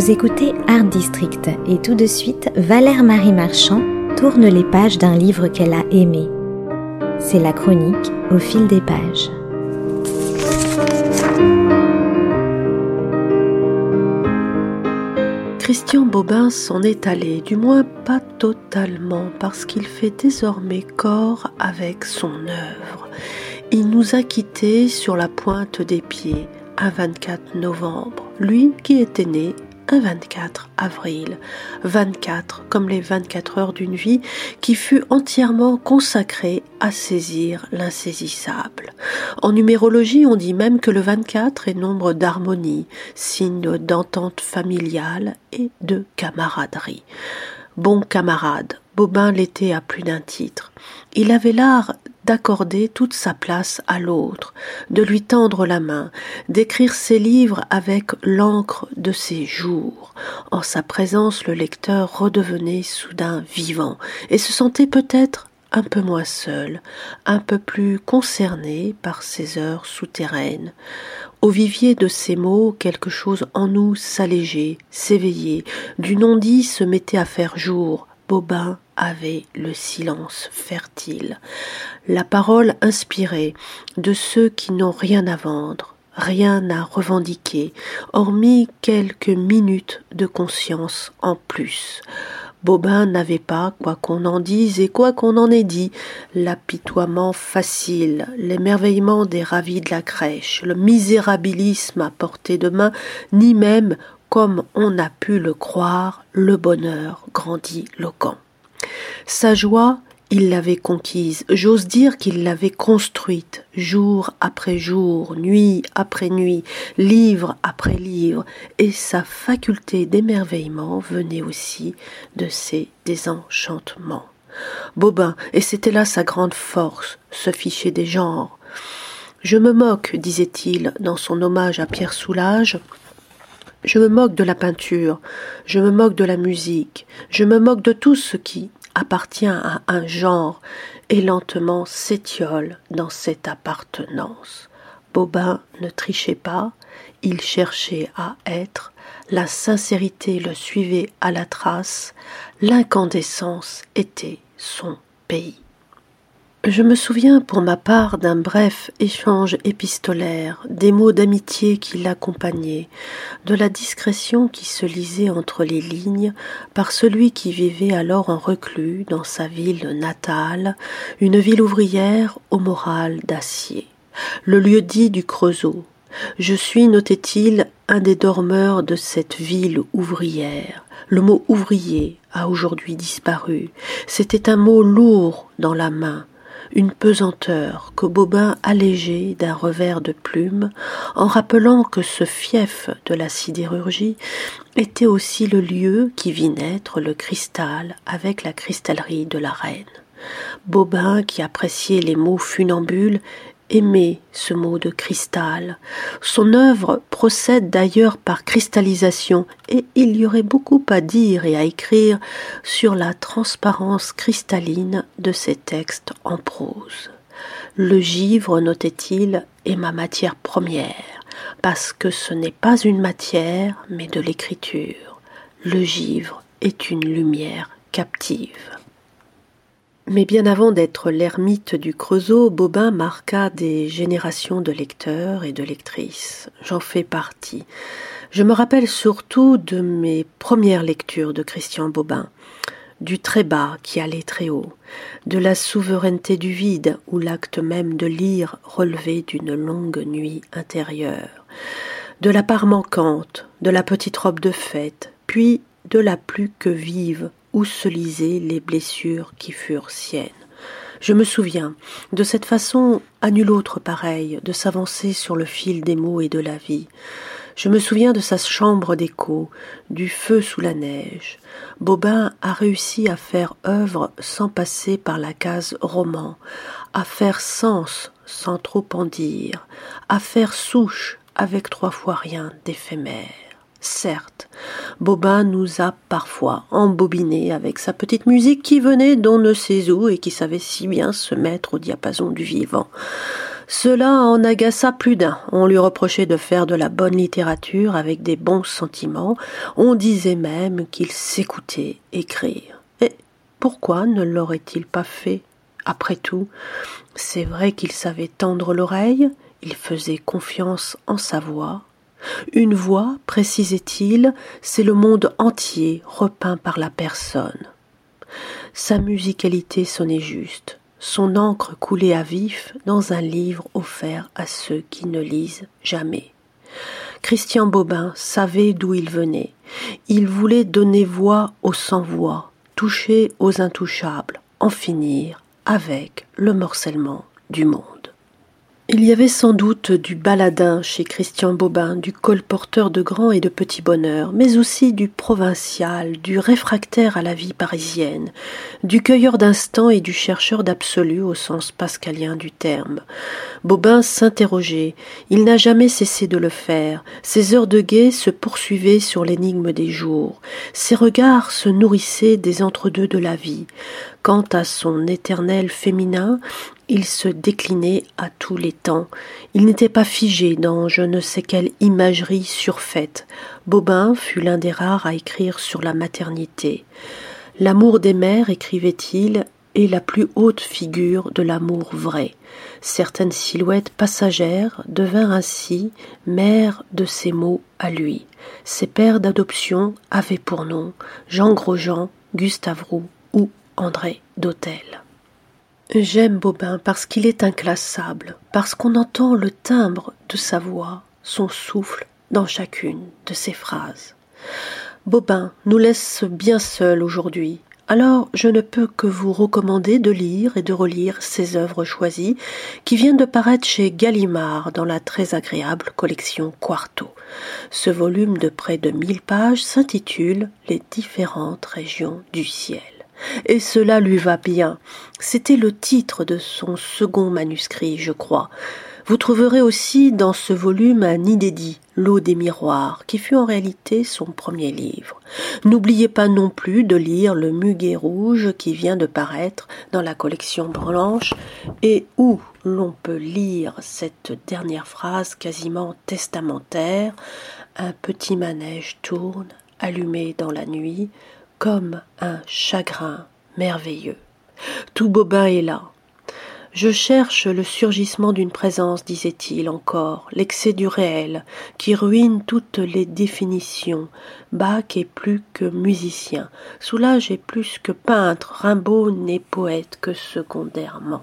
Vous écoutez Art District et tout de suite, Valère Marie Marchand tourne les pages d'un livre qu'elle a aimé. C'est la chronique au fil des pages. Christian Bobin s'en est allé, du moins pas totalement, parce qu'il fait désormais corps avec son œuvre. Il nous a quittés sur la pointe des pieds un 24 novembre, lui qui était né un 24 avril, 24 comme les 24 heures d'une vie qui fut entièrement consacrée à saisir l'insaisissable. En numérologie, on dit même que le 24 est nombre d'harmonie, signe d'entente familiale et de camaraderie. Bon camarade, Bobin l'était à plus d'un titre. Il avait l'art d'accorder toute sa place à l'autre, de lui tendre la main, d'écrire ses livres avec l'encre de ses jours. En sa présence, le lecteur redevenait soudain vivant et se sentait peut-être un peu moins seul, un peu plus concerné par ces heures souterraines. Au vivier de ces mots, quelque chose en nous s'allégeait, s'éveillait, du non-dit se mettait à faire jour. Bobin avait le silence fertile, la parole inspirée de ceux qui n'ont rien à vendre, rien à revendiquer, hormis quelques minutes de conscience en plus. Bobin n'avait pas, quoi qu'on en dise et quoi qu'on en ait dit, l'apitoiement facile, l'émerveillement des ravis de la crèche, le misérabilisme à portée de main, ni même, comme on a pu le croire, le bonheur grandiloquent. Sa joie, il l'avait conquise, j'ose dire qu'il l'avait construite, jour après jour, nuit après nuit, livre après livre, et sa faculté d'émerveillement venait aussi de ses désenchantements. Bobin, et c'était là sa grande force, se fichait des genres. Je me moque, disait-il dans son hommage à Pierre Soulages, je me moque de la peinture, je me moque de la musique, je me moque de tout ce qui, appartient à un genre et lentement s'étiole dans cette appartenance. Bobin ne trichait pas, il cherchait à être, la sincérité le suivait à la trace, l'incandescence était son pays. Je me souviens pour ma part d'un bref échange épistolaire, des mots d'amitié qui l'accompagnaient, de la discrétion qui se lisait entre les lignes par celui qui vivait alors en reclus dans sa ville natale, une ville ouvrière au moral d'acier, le lieu-dit du Creusot. Je suis, notait-il, un des dormeurs de cette ville ouvrière. Le mot ouvrier a aujourd'hui disparu. C'était un mot lourd dans la main, une pesanteur que Bobin allégeait d'un revers de plume, en rappelant que ce fief de la sidérurgie était aussi le lieu qui vit naître le cristal avec la cristallerie de la reine. Bobin, qui appréciait les mots funambules, aimait ce mot de cristal. Son œuvre procède d'ailleurs par cristallisation, et il y aurait beaucoup à dire et à écrire sur la transparence cristalline de ses textes en prose. Le givre, notait-il, est ma matière première, parce que ce n'est pas une matière, mais de l'écriture. Le givre est une lumière captive. Mais bien avant d'être l'ermite du Creusot, Bobin marqua des générations de lecteurs et de lectrices. J'en fais partie. Je me rappelle surtout de mes premières lectures de Christian Bobin, du très bas qui allait très haut, de la souveraineté du vide où l'acte même de lire relevait d'une longue nuit intérieure, de la part manquante, de la petite robe de fête, puis de la plus que vive se lisaient les blessures qui furent siennes. Je me souviens, de cette façon à nul autre pareille, de s'avancer sur le fil des mots et de la vie. Je me souviens de sa chambre d'écho, du feu sous la neige. Bobin a réussi à faire œuvre sans passer par la case roman, à faire sens sans trop en dire, à faire souche avec trois fois rien d'éphémère. Certes, Bobin nous a parfois embobinés avec sa petite musique qui venait d'on ne sait où et qui savait si bien se mettre au diapason du vivant. Cela en agaça plus d'un. On lui reprochait de faire de la bonne littérature avec des bons sentiments. On disait même qu'il s'écoutait écrire. Et pourquoi ne l'aurait-il pas fait Après tout, c'est vrai qu'il savait tendre l'oreille, il faisait confiance en sa voix. Une voix, précisait-il, c'est le monde entier repeint par la personne. Sa musicalité sonnait juste, son encre coulait à vif dans un livre offert à ceux qui ne lisent jamais. Christian Bobin savait d'où il venait. Il voulait donner voix aux sans-voix, toucher aux intouchables, en finir avec le morcellement du monde. Il y avait sans doute du baladin chez Christian Bobin, du colporteur de grand et de petit bonheur, mais aussi du provincial, du réfractaire à la vie parisienne, du cueilleur d'instants et du chercheur d'absolu au sens pascalien du terme. Bobin s'interrogeait, il n'a jamais cessé de le faire, ses heures de guet se poursuivaient sur l'énigme des jours, ses regards se nourrissaient des entre-deux de la vie. Quant à son éternel féminin, il se déclinait à tous les temps. Il n'était pas figé dans je ne sais quelle imagerie surfaite. Bobin fut l'un des rares à écrire sur la maternité. L'amour des mères, écrivait-il, est la plus haute figure de l'amour vrai. Certaines silhouettes passagères devinrent ainsi mères de ces mots à lui. Ses pères d'adoption avaient pour nom Jean Grosjean, Gustave Roux ou André d'Hôtel. J'aime Bobin parce qu'il est inclassable, parce qu'on entend le timbre de sa voix, son souffle dans chacune de ses phrases. Bobin nous laisse bien seuls aujourd'hui, alors je ne peux que vous recommander de lire et de relire ses œuvres choisies qui viennent de paraître chez Gallimard dans la très agréable collection Quarto. Ce volume de près de mille pages s'intitule Les différentes régions du ciel et cela lui va bien. C'était le titre de son second manuscrit, je crois. Vous trouverez aussi dans ce volume un inédit, L'eau des miroirs, qui fut en réalité son premier livre. N'oubliez pas non plus de lire Le muguet rouge qui vient de paraître dans la collection blanche et où l'on peut lire cette dernière phrase quasiment testamentaire Un petit manège tourne, allumé dans la nuit, comme un chagrin merveilleux. Tout Bobin est là, je cherche le surgissement d'une présence, disait-il encore, l'excès du réel, qui ruine toutes les définitions. Bach est plus que musicien, Soulage est plus que peintre, Rimbaud n'est poète que secondairement.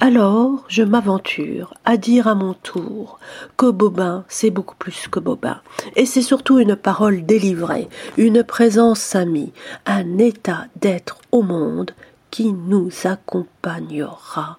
Alors je m'aventure à dire à mon tour que Bobin, c'est beaucoup plus que Bobin, et c'est surtout une parole délivrée, une présence amie, un état d'être au monde qui nous accompagnera